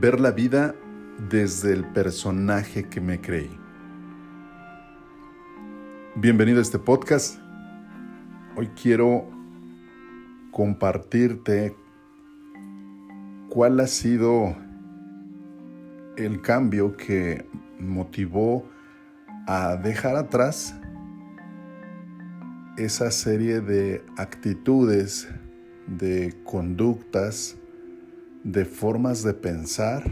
ver la vida desde el personaje que me creí. Bienvenido a este podcast. Hoy quiero compartirte cuál ha sido el cambio que motivó a dejar atrás esa serie de actitudes, de conductas, de formas de pensar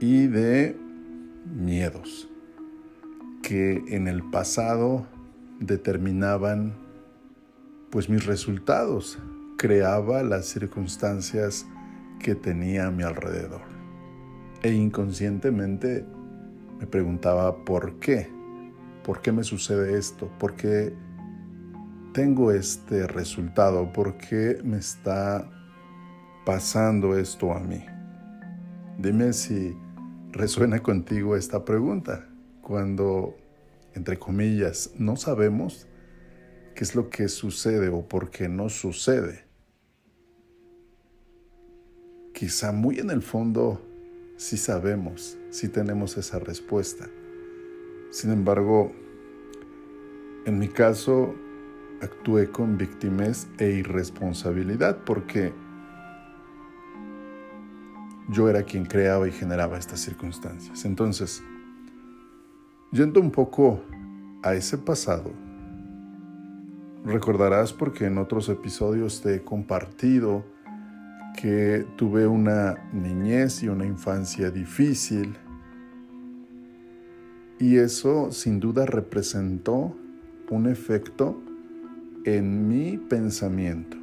y de miedos que en el pasado determinaban pues mis resultados, creaba las circunstancias que tenía a mi alrededor. E inconscientemente me preguntaba por qué, por qué me sucede esto, por qué tengo este resultado, por qué me está pasando esto a mí. Dime si resuena contigo esta pregunta. Cuando, entre comillas, no sabemos qué es lo que sucede o por qué no sucede. Quizá muy en el fondo sí sabemos, sí tenemos esa respuesta. Sin embargo, en mi caso, actué con victimez e irresponsabilidad porque yo era quien creaba y generaba estas circunstancias. Entonces, yendo un poco a ese pasado, recordarás porque en otros episodios te he compartido que tuve una niñez y una infancia difícil y eso sin duda representó un efecto en mi pensamiento,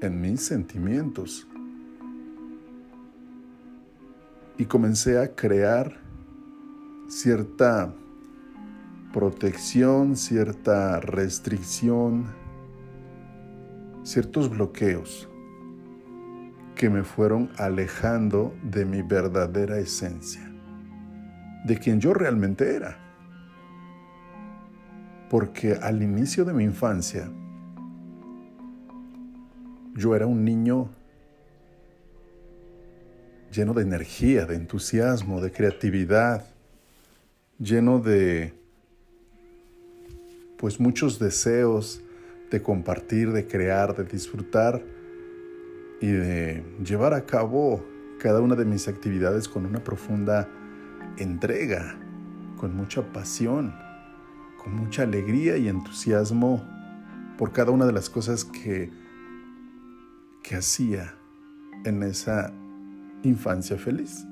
en mis sentimientos y comencé a crear cierta protección, cierta restricción, ciertos bloqueos que me fueron alejando de mi verdadera esencia, de quien yo realmente era. Porque al inicio de mi infancia, yo era un niño lleno de energía, de entusiasmo, de creatividad, lleno de pues muchos deseos de compartir, de crear, de disfrutar y de llevar a cabo cada una de mis actividades con una profunda entrega, con mucha pasión, con mucha alegría y entusiasmo por cada una de las cosas que, que hacía en esa infancia feliz.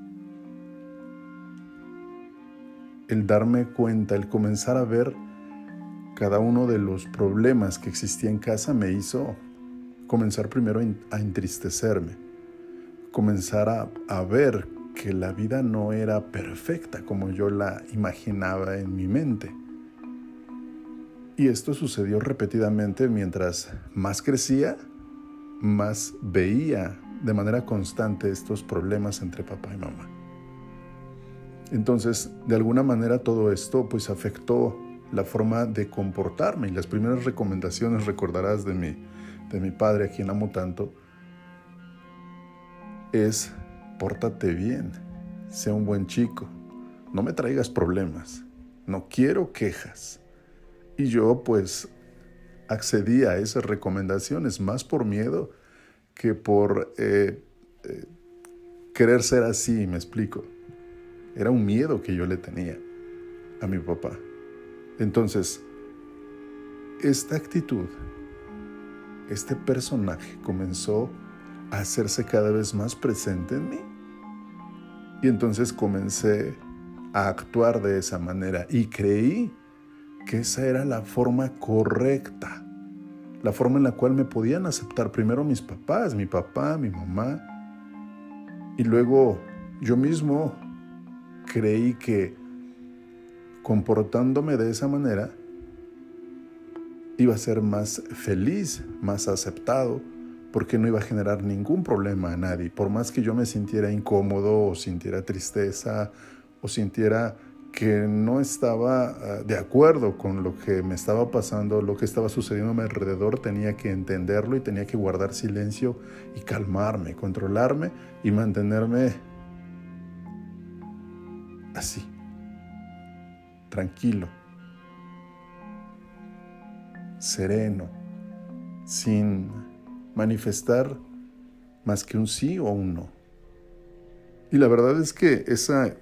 El darme cuenta, el comenzar a ver cada uno de los problemas que existía en casa me hizo comenzar primero a entristecerme, comenzar a, a ver que la vida no era perfecta como yo la imaginaba en mi mente. Y esto sucedió repetidamente mientras más crecía, más veía de manera constante estos problemas entre papá y mamá. Entonces, de alguna manera todo esto pues afectó la forma de comportarme y las primeras recomendaciones, recordarás de mi, de mi padre, a quien amo tanto, es pórtate bien, sea un buen chico, no me traigas problemas, no quiero quejas. Y yo pues accedí a esas recomendaciones más por miedo que por eh, eh, querer ser así, me explico. Era un miedo que yo le tenía a mi papá. Entonces, esta actitud, este personaje comenzó a hacerse cada vez más presente en mí. Y entonces comencé a actuar de esa manera y creí que esa era la forma correcta la forma en la cual me podían aceptar. Primero mis papás, mi papá, mi mamá, y luego yo mismo creí que comportándome de esa manera iba a ser más feliz, más aceptado, porque no iba a generar ningún problema a nadie, por más que yo me sintiera incómodo o sintiera tristeza o sintiera que no estaba ah, de acuerdo con lo que me estaba pasando, lo que estaba sucediendo a mi alrededor, tenía que entenderlo y tenía que guardar silencio y calmarme, controlarme y mantenerme así, tranquilo, sereno, sin manifestar más que un sí o un no. Y la verdad es que esa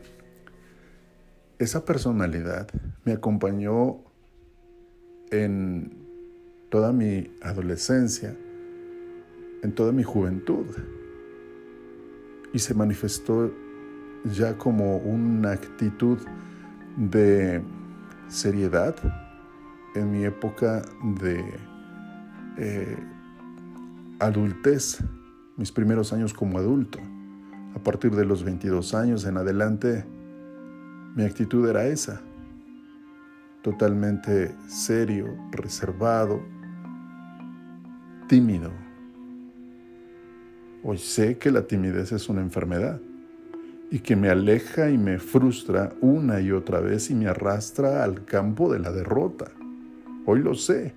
esa personalidad me acompañó en toda mi adolescencia, en toda mi juventud, y se manifestó ya como una actitud de seriedad en mi época de eh, adultez, mis primeros años como adulto. A partir de los 22 años en adelante, mi actitud era esa, totalmente serio, reservado, tímido. Hoy sé que la timidez es una enfermedad y que me aleja y me frustra una y otra vez y me arrastra al campo de la derrota. Hoy lo sé.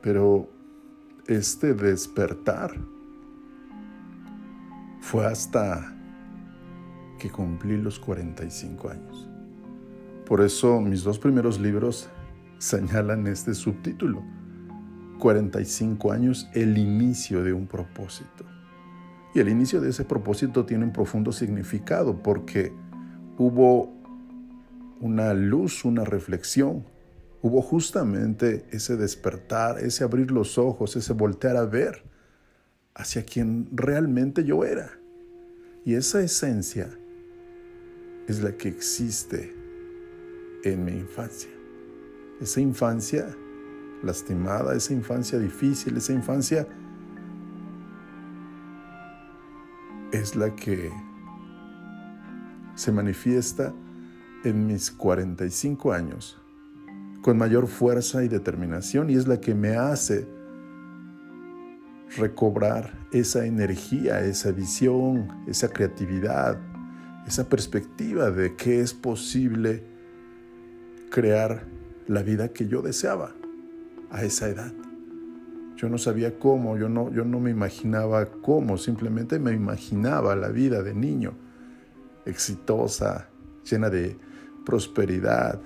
Pero este despertar fue hasta que cumplí los 45 años. Por eso mis dos primeros libros señalan este subtítulo, 45 años, el inicio de un propósito. Y el inicio de ese propósito tiene un profundo significado porque hubo una luz, una reflexión, hubo justamente ese despertar, ese abrir los ojos, ese voltear a ver hacia quien realmente yo era. Y esa esencia es la que existe en mi infancia. Esa infancia lastimada, esa infancia difícil, esa infancia es la que se manifiesta en mis 45 años con mayor fuerza y determinación y es la que me hace recobrar esa energía, esa visión, esa creatividad, esa perspectiva de que es posible crear la vida que yo deseaba a esa edad. Yo no sabía cómo, yo no, yo no me imaginaba cómo, simplemente me imaginaba la vida de niño, exitosa, llena de prosperidad,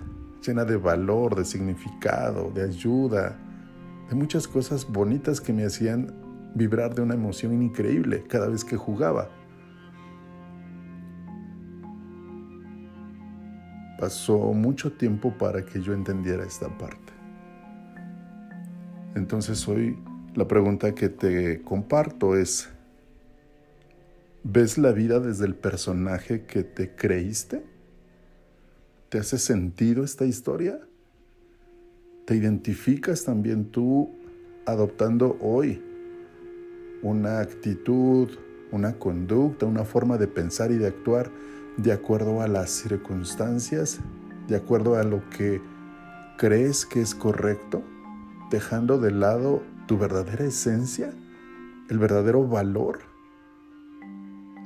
llena de valor, de significado, de ayuda, de muchas cosas bonitas que me hacían vibrar de una emoción increíble cada vez que jugaba. Pasó mucho tiempo para que yo entendiera esta parte. Entonces hoy la pregunta que te comparto es, ¿ves la vida desde el personaje que te creíste? ¿Te hace sentido esta historia? ¿Te identificas también tú adoptando hoy una actitud, una conducta, una forma de pensar y de actuar de acuerdo a las circunstancias, de acuerdo a lo que crees que es correcto, dejando de lado tu verdadera esencia, el verdadero valor,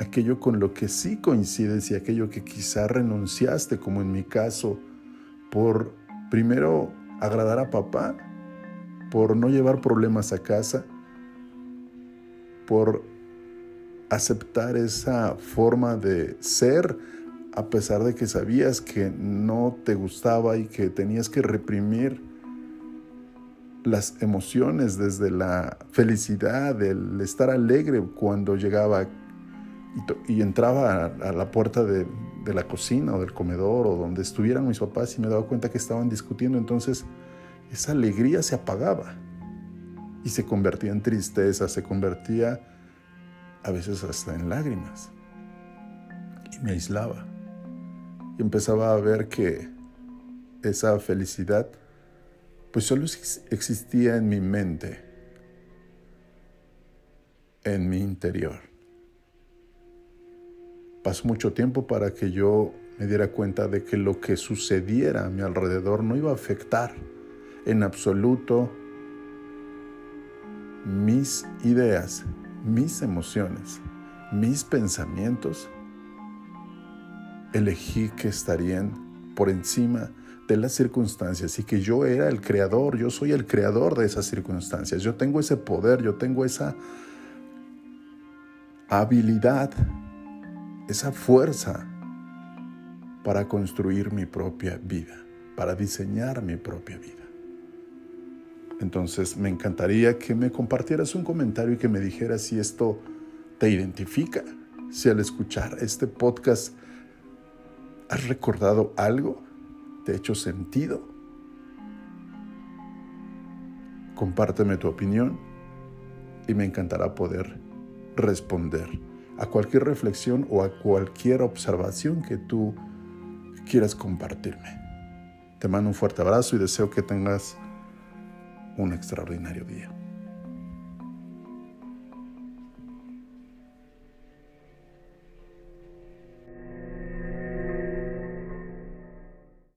aquello con lo que sí coincides y aquello que quizá renunciaste, como en mi caso, por primero agradar a papá, por no llevar problemas a casa, por aceptar esa forma de ser a pesar de que sabías que no te gustaba y que tenías que reprimir las emociones desde la felicidad, el estar alegre cuando llegaba y, entraba a, la puerta de, de, la cocina o del comedor o donde estuvieran mis papás y me daba cuenta que estaban discutiendo, entonces esa alegría se apagaba y se convertía en tristeza, se convertía a veces hasta en lágrimas. Y me aislaba. Y empezaba a ver que esa felicidad pues solo existía en mi mente, en mi interior. Pasó mucho tiempo para que yo me diera cuenta de que lo que sucediera a mi alrededor no iba a afectar en absoluto mis ideas, mis emociones, mis pensamientos elegí que estarían por encima de las circunstancias y que yo era el creador, yo soy el creador de esas circunstancias, yo tengo ese poder, yo tengo esa habilidad, esa fuerza para construir mi propia vida, para diseñar mi propia vida. Entonces me encantaría que me compartieras un comentario y que me dijeras si esto te identifica, si al escuchar este podcast has recordado algo, te ha hecho sentido. Compárteme tu opinión y me encantará poder responder a cualquier reflexión o a cualquier observación que tú quieras compartirme. Te mando un fuerte abrazo y deseo que tengas un extraordinario día.